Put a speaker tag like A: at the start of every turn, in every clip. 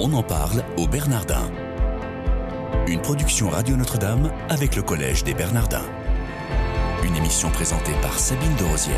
A: On en parle au Bernardin. Une production Radio Notre-Dame avec le Collège des Bernardins. Une émission présentée par Sabine de Rosière.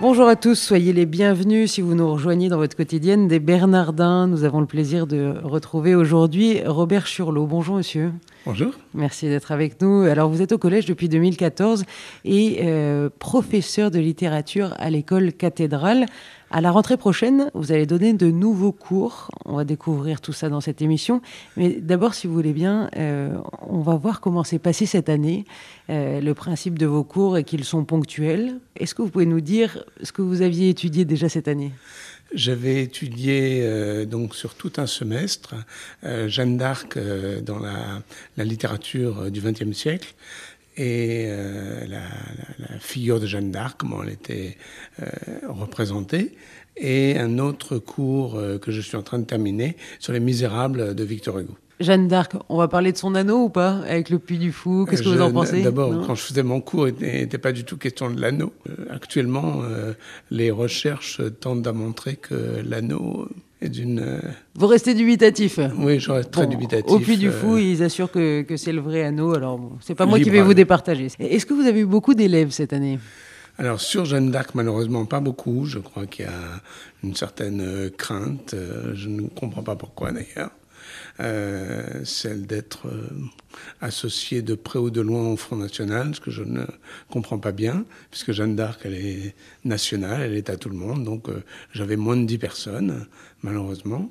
B: Bonjour à tous, soyez les bienvenus si vous nous rejoignez dans votre quotidienne des Bernardins. Nous avons le plaisir de retrouver aujourd'hui Robert Churlot. Bonjour monsieur.
C: Bonjour.
B: Merci d'être avec nous. Alors vous êtes au collège depuis 2014 et euh, professeur de littérature à l'école cathédrale. À la rentrée prochaine, vous allez donner de nouveaux cours. On va découvrir tout ça dans cette émission. Mais d'abord, si vous voulez bien, euh, on va voir comment s'est passé cette année, euh, le principe de vos cours et qu'ils sont ponctuels. Est-ce que vous pouvez nous dire ce que vous aviez étudié déjà cette année?
C: J'avais étudié euh, donc sur tout un semestre Jeanne d'Arc dans la, littérature du XXe siècle et euh, la, la, figure de Jeanne d'Arc, comment elle était euh, représentée, et un autre cours euh, que je suis en train de terminer sur Les Misérables de Victor Hugo.
B: Jeanne d'Arc, on va parler de son anneau ou pas Avec le Puy du Fou, qu'est-ce que vous en pensez?
C: D'abord, quand je faisais mon cours, il n'était pas du tout question de l'anneau. actuellement, les recherches tentent à montrer que l'anneau d'une. Euh,
B: Vous restez dubitatif?
C: Oui, je reste très dubitatif.
B: Au Puy du Fou, euh, ils assurent que, que c'est le vrai anneau. Alors, bon, c'est pas moi qui vais vous départager. Est-ce que vous avez eu beaucoup d'élèves cette année?
C: Alors sur Jeanne d'Arc, malheureusement pas beaucoup. Je crois qu'il y a une certaine euh, crainte. Je ne comprends pas pourquoi d'ailleurs. Euh, celle d'être euh, associée de près ou de loin au Front National, ce que je ne comprends pas bien, puisque Jeanne d'Arc, elle est nationale, elle est à tout le monde, donc euh, j'avais moins de 10 personnes, malheureusement.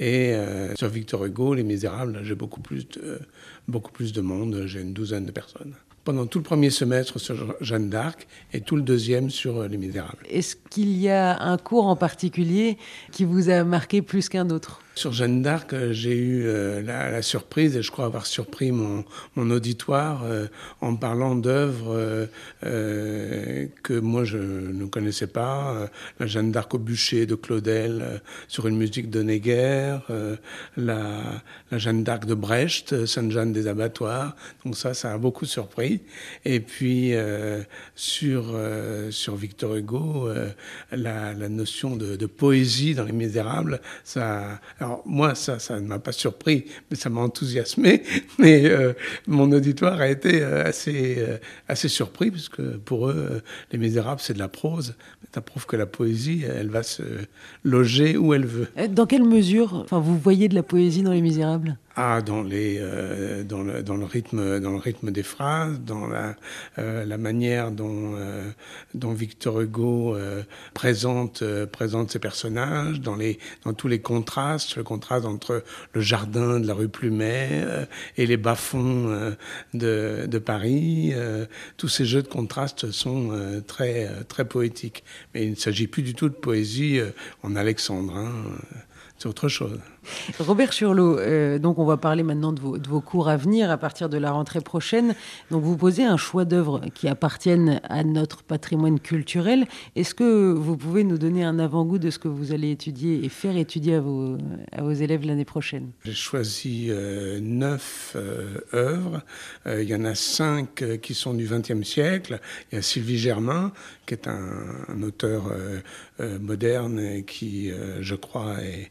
C: Et sur Victor Hugo, Les Misérables, j'ai beaucoup plus beaucoup plus de monde, j'ai une douzaine de personnes pendant tout le premier semestre sur Jeanne d'Arc et tout le deuxième sur Les Misérables.
B: Est-ce qu'il y a un cours en particulier qui vous a marqué plus qu'un autre?
C: Sur Jeanne d'Arc, euh, j'ai eu euh, la, surprise, et je crois avoir surpris mon, auditoire euh, en parlant d'œuvres que moi je ne connaissais pas. la Jeanne d'Arc au bûcher de Claudel sur une musique de Néguer, la, Jeanne d'Arc de Brecht, Sainte-Jeanne des abattoirs. Donc ça, ça a beaucoup surpris. Et puis sur, sur Victor Hugo, la, la, notion de, de, poésie dans Les Misérables, ça alors moi, ça, ça ne m'a pas surpris, mais ça m'a enthousiasmé. Mais euh, mon auditoire a été euh, assez, euh, assez surpris, puisque pour eux, Les Misérables, c'est de la prose. Ça prouve que la poésie, elle va se loger où elle veut.
B: Dans quelle mesure enfin, vous voyez de la poésie dans Les Misérables?
C: Ah, dans, les, euh, dans, le, dans, le rythme, dans le rythme des phrases, dans la, euh, la manière dont, euh, dont Victor Hugo présente, présente ses personnages, dans, les, dans tous les contrastes, le contraste entre le jardin de la rue Plumet et les bas-fonds de, de Paris. tous ces jeux de contraste sont très, très poétiques. Mais il ne s'agit plus du tout de poésie en alexandrin. C'est autre chose.
B: Robert Churlot, euh, donc on va parler maintenant de vos, de vos, cours à venir à partir de la rentrée prochaine. Donc vous posez un choix d'œuvres qui appartiennent à notre patrimoine culturel. Est-ce que vous pouvez nous donner un avant-goût de ce que vous allez étudier et faire étudier à vos, à vos élèves l'année prochaine?
C: J'ai choisi euh, neuf euh, œuvres. Il y en a cinq qui sont du XXe siècle. Il y a Sylvie Germain, qui est un, un auteur moderne et qui, je crois, est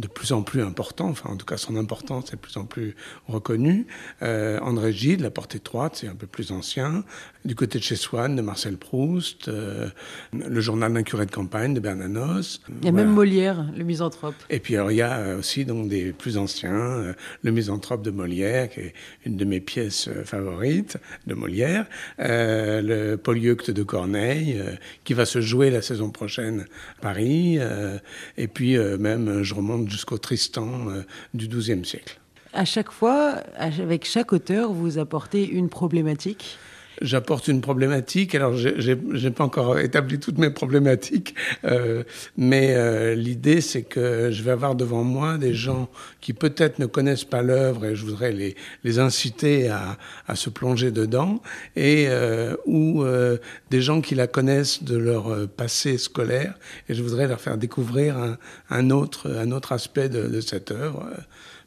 C: de plus en plus important, enfin en tout cas son importance est de plus en plus reconnue. Euh, André Gide, La porte étroite, c'est un peu plus ancien. Du côté de chez Swann, de Marcel Proust, euh, Le journal d'un curé de campagne de Bernanos.
B: Il y a voilà. même Molière, le misanthrope.
C: Et puis alors il y a aussi donc des plus anciens, euh, Le misanthrope de Molière, qui est une de mes pièces euh, favorites de Molière, euh, le Polyeucte de Corneille, euh, qui va se jouer la saison prochaine à Paris, euh, et puis même je remonte jusqu'au Tristan euh, du XIIe siècle.
B: À chaque fois, avec chaque auteur, vous apportez une problématique?
C: J'apporte une problématique. Alors, je n'ai pas encore établi toutes mes problématiques, euh, mais euh, l'idée, c'est que je vais avoir devant moi des gens qui peut-être ne connaissent pas l'œuvre et je voudrais les, les inciter à, à, se plonger dedans, et euh, ou euh, des gens qui la connaissent de leur euh, passé scolaire, et je voudrais leur faire découvrir un, un autre, un autre aspect de, de cette œuvre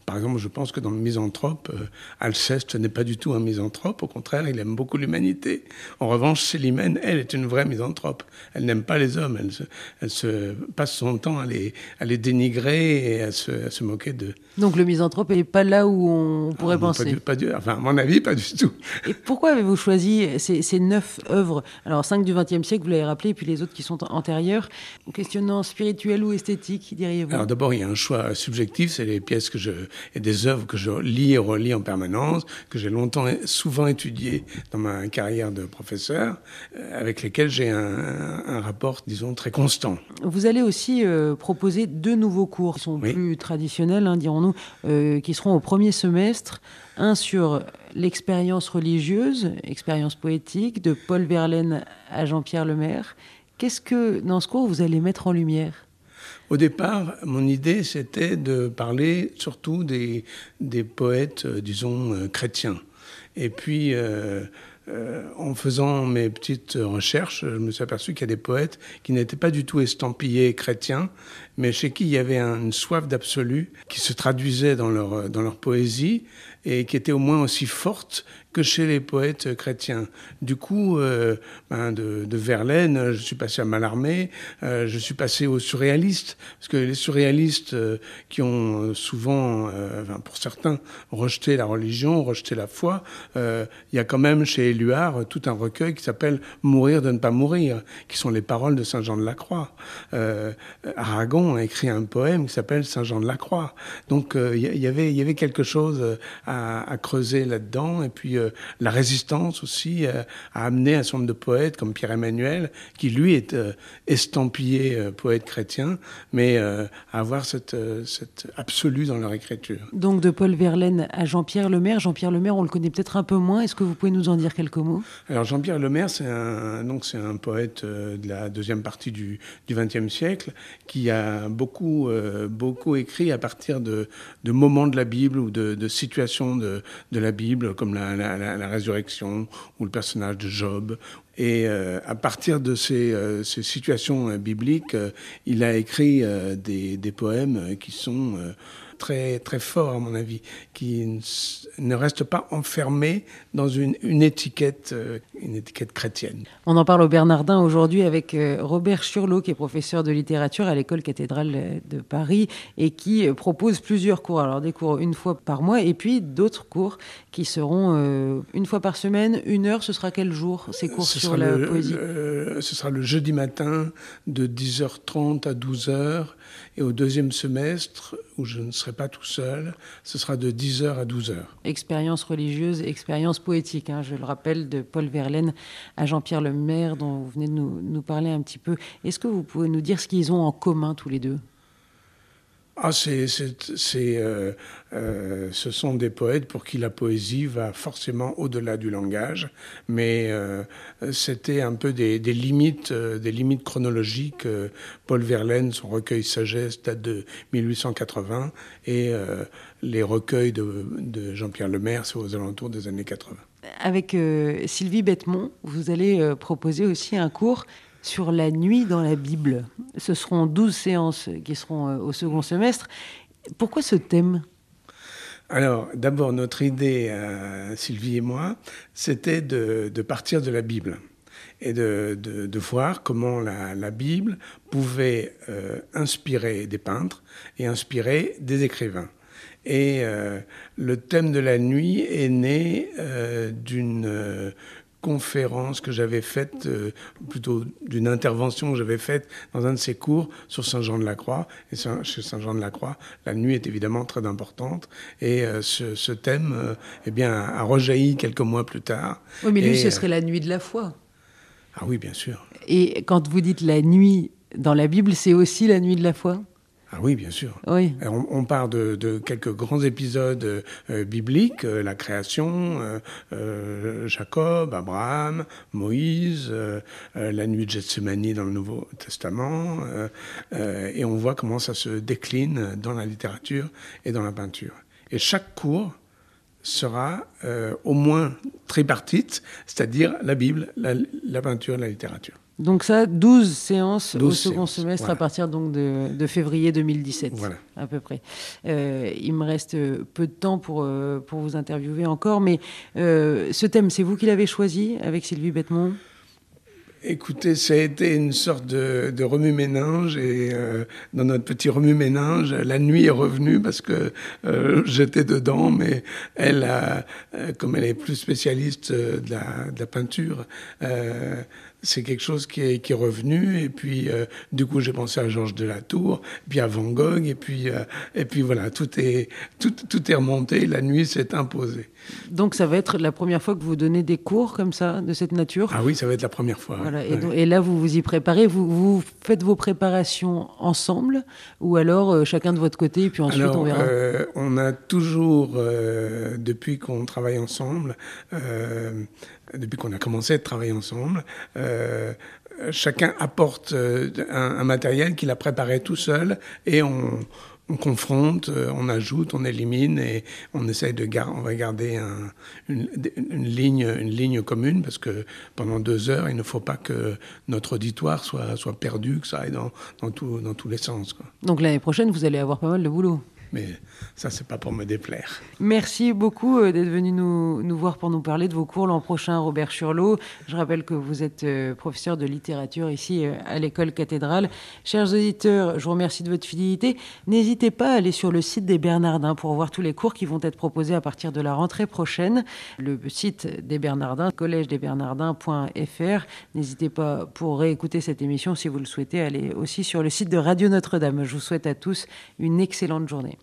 C: Par exemple, je pense que dans le misanthrope, euh, Alceste n'est pas du tout un misanthrope. Au contraire, il aime beaucoup l'humanité. En revanche, Célimène, elle, est une vraie misanthrope. Elle n'aime pas les hommes. Elle se, elle se, passe son temps à les, à les dénigrer et à se, à se moquer d'eux.
B: Donc le misanthrope n'est pas là où on pourrait
C: Ah,
B: penser.
C: Pas du, pas du- enfin, à mon avis, pas du tout.
B: Et pourquoi avez-vous choisi ces, ces neuf œuvres? Alors, cinq du XXe siècle, vous l'avez rappelé, et puis les autres qui sont antérieures. Questionnant spirituel ou esthétique, diriez-vous?
C: Alors d'abord, il y a un choix subjectif, c'est les pièces que je et des œuvres que je lis et relis en permanence, que j'ai longtemps, souvent étudiées dans ma carrière de professeur, euh, avec lesquelles j'ai un, un- un rapport, disons, très constant.
B: Vous allez aussi euh, proposer deux nouveaux cours qui sont
C: Oui.
B: plus traditionnels, hein, dirons-nous, euh, qui seront au premier semestre. Un sur l'expérience religieuse, expérience poétique, de Paul Verlaine à Jean-Pierre Lemaire. Qu'est-ce que, dans ce cours, vous allez mettre en lumière?
C: Au départ, mon idée, c'était de parler surtout des, des poètes, euh, disons, euh, chrétiens. Et puis, euh, en faisant mes petites recherches, je me suis aperçu qu'il y a des poètes qui n'étaient pas du tout estampillés chrétiens, mais chez qui il y avait un- une soif d'absolu qui se traduisait dans leur, dans leur poésie et qui était au moins aussi forte que chez les poètes chrétiens. Du coup, euh, ben, de, Verlaine, je suis passé à Mallarmé, euh, je suis passé aux surréalistes, parce que les surréalistes euh, qui ont souvent, pour certains, rejeté la religion, rejeté la foi, il y a quand même chez Éluard tout un recueil qui s'appelle Mourir de ne pas mourir, qui sont les paroles de Saint Jean de la Croix. Aragon a écrit un poème qui s'appelle Saint Jean de la Croix. Donc il y, avait quelque chose euh, à, à creuser là-dedans et puis euh, la résistance aussi euh, a amené un certain nombre de poètes comme Pierre Emmanuel qui lui est euh, estampillé poète chrétien mais à avoir cette cette absolu dans leur écriture.
B: Donc de Paul Verlaine à Jean-Pierre Lemaire. Jean-Pierre Lemaire, on le connaît peut-être un peu moins. Est-ce que vous pouvez nous en dire quelques mots?
C: Alors Jean-Pierre Lemaire, c'est un donc c'est un poète de la deuxième partie du du XXe siècle qui a beaucoup beaucoup écrit à partir de de moments de la Bible ou de, de situations de la Bible comme la, résurrection ou le personnage de Job. Et euh, à partir de ces, euh, situations euh, bibliques, il a écrit des, poèmes qui sont très très forts à mon avis, qui ne restent pas enfermés dans une, une étiquette euh, une étiquette chrétienne.
B: On en parle au Bernardin aujourd'hui avec euh, Robert Churlot, qui est professeur de littérature à l'école cathédrale euh, de Paris et qui propose plusieurs cours. Alors des cours une fois par mois et puis d'autres cours qui seront euh, une fois par semaine, une heure. Ce sera quel jour ces cours
C: Ce
B: sur la
C: le-
B: poésie?
C: le- ce sera le jeudi matin de 10h30 à 12h et au deuxième semestre où je ne serai pas tout seul, ce sera de 10h à 12h.
B: Expérience religieuse, expérience poétique, hein, je le rappelle, de Paul Verlaine à Jean-Pierre Lemaire, dont vous venez de nous, nous parler un petit peu. Est-ce que vous pouvez nous dire ce qu'ils ont en commun tous les deux?
C: Ah, c'est, euh, euh, ce sont des poètes pour qui la poésie va forcément au-delà du langage, mais euh, c'était un peu des, limites, euh, des limites chronologiques. Euh, Paul Verlaine, son recueil Sagesse date de 1880, et les recueils de, de Jean-Pierre Lemaire, c'est aux alentours des années 80.
B: Avec Sylvie Bettemont, vous allez proposer aussi un cours sur la nuit dans la Bible. Ce seront 12 séances qui seront euh, au second semestre. Pourquoi ce thème?
C: Alors, d'abord, notre idée, euh, Sylvie et moi, c'était de, partir de la Bible et de, de, voir comment la, Bible pouvait euh, inspirer des peintres et inspirer des écrivains. Et le thème de la nuit est né d'une conférence que j'avais faite, euh, plutôt d'une intervention que j'avais faite dans un de ces cours sur Saint-Jean de la Croix. Et Saint- chez Saint-Jean de la Croix, la nuit est évidemment très importante. Et euh, ce, ce thème euh, eh bien, a rejailli quelques mois plus tard.
B: Oui, mais lui, ce
C: euh,
B: serait la nuit de la foi.
C: Ah oui, bien sûr.
B: Et quand vous dites la nuit dans la Bible, c'est aussi la nuit de la foi?
C: Ah oui, bien sûr.
B: Oui.
C: On, on part de, de quelques grands épisodes euh, bibliques, euh, la création, euh, euh, Jacob, Abraham, Moïse, euh, euh, la nuit de Gethsemane dans le Nouveau Testament, euh, euh, et on voit comment ça se décline dans la littérature et dans la peinture. Et chaque cours sera euh, au moins tripartite, c'est-à-dire la Bible, la, la peinture, la littérature.
B: Donc ça, 12 séances
C: 12
B: au second
C: séances,
B: semestre
C: voilà.
B: à partir donc de, de février 2017,
C: Voilà.
B: à peu près. Euh, il me reste peu de temps pour, euh, pour vous interviewer encore, mais euh, ce thème, c'est vous qui l'avez choisi avec Sylvie Bettemont
C: Écoutez, ça a été une sorte de, de remue-ménage et euh, dans notre petit remue-ménage, la nuit est revenue parce que euh, j'étais dedans, mais elle, a, euh, comme elle est plus spécialiste euh, de la, de la peinture, euh, c'est quelque chose qui est, qui est revenu et puis euh, du coup j'ai pensé à Georges de la Tour, puis à Van Gogh et puis euh, et puis voilà tout est tout, tout est remonté, la nuit s'est imposée.
B: Donc ça va être la première fois que vous donnez des cours comme ça, de cette nature?
C: Ah oui, ça va être la première fois.
B: Voilà, et,
C: ouais.
B: donc- et là, vous vous y préparez, vous, vous faites vos préparations ensemble, ou alors euh, chacun de votre côté, et puis ensuite
C: Alors,
B: on verra.
C: on a toujours, depuis qu'on travaille ensemble, depuis qu'on a commencé à travailler ensemble, euh, chacun apporte euh, un, matériel qu'il a préparé tout seul et on, on confronte, euh, on ajoute, on élimine et on essaye de gar on va garder un- une, ligne, une ligne commune parce que pendant deux heures, il ne faut pas que notre auditoire soit, perdu, que ça aille dans, tous les sens.
B: Donc l'année prochaine, vous allez avoir pas mal de boulot.
C: Mais ça, c'est pas pour me déplaire.
B: Merci beaucoup euh, d'être venu nous, voir pour nous parler de vos cours l'an prochain, Robert Churlot. Je rappelle que vous êtes euh, professeur de littérature ici euh, à l'école cathédrale. Chers auditeurs, je vous remercie de votre fidélité. N'hésitez pas à aller sur le site des Bernardins pour voir tous les cours qui vont être proposés à partir de la rentrée prochaine. Le site des Bernardins, collège-des-bernardins.fr. N'hésitez pas pour réécouter cette émission si vous le souhaitez, aller aussi sur le site de Radio Notre-Dame. Je vous souhaite à tous une excellente journée.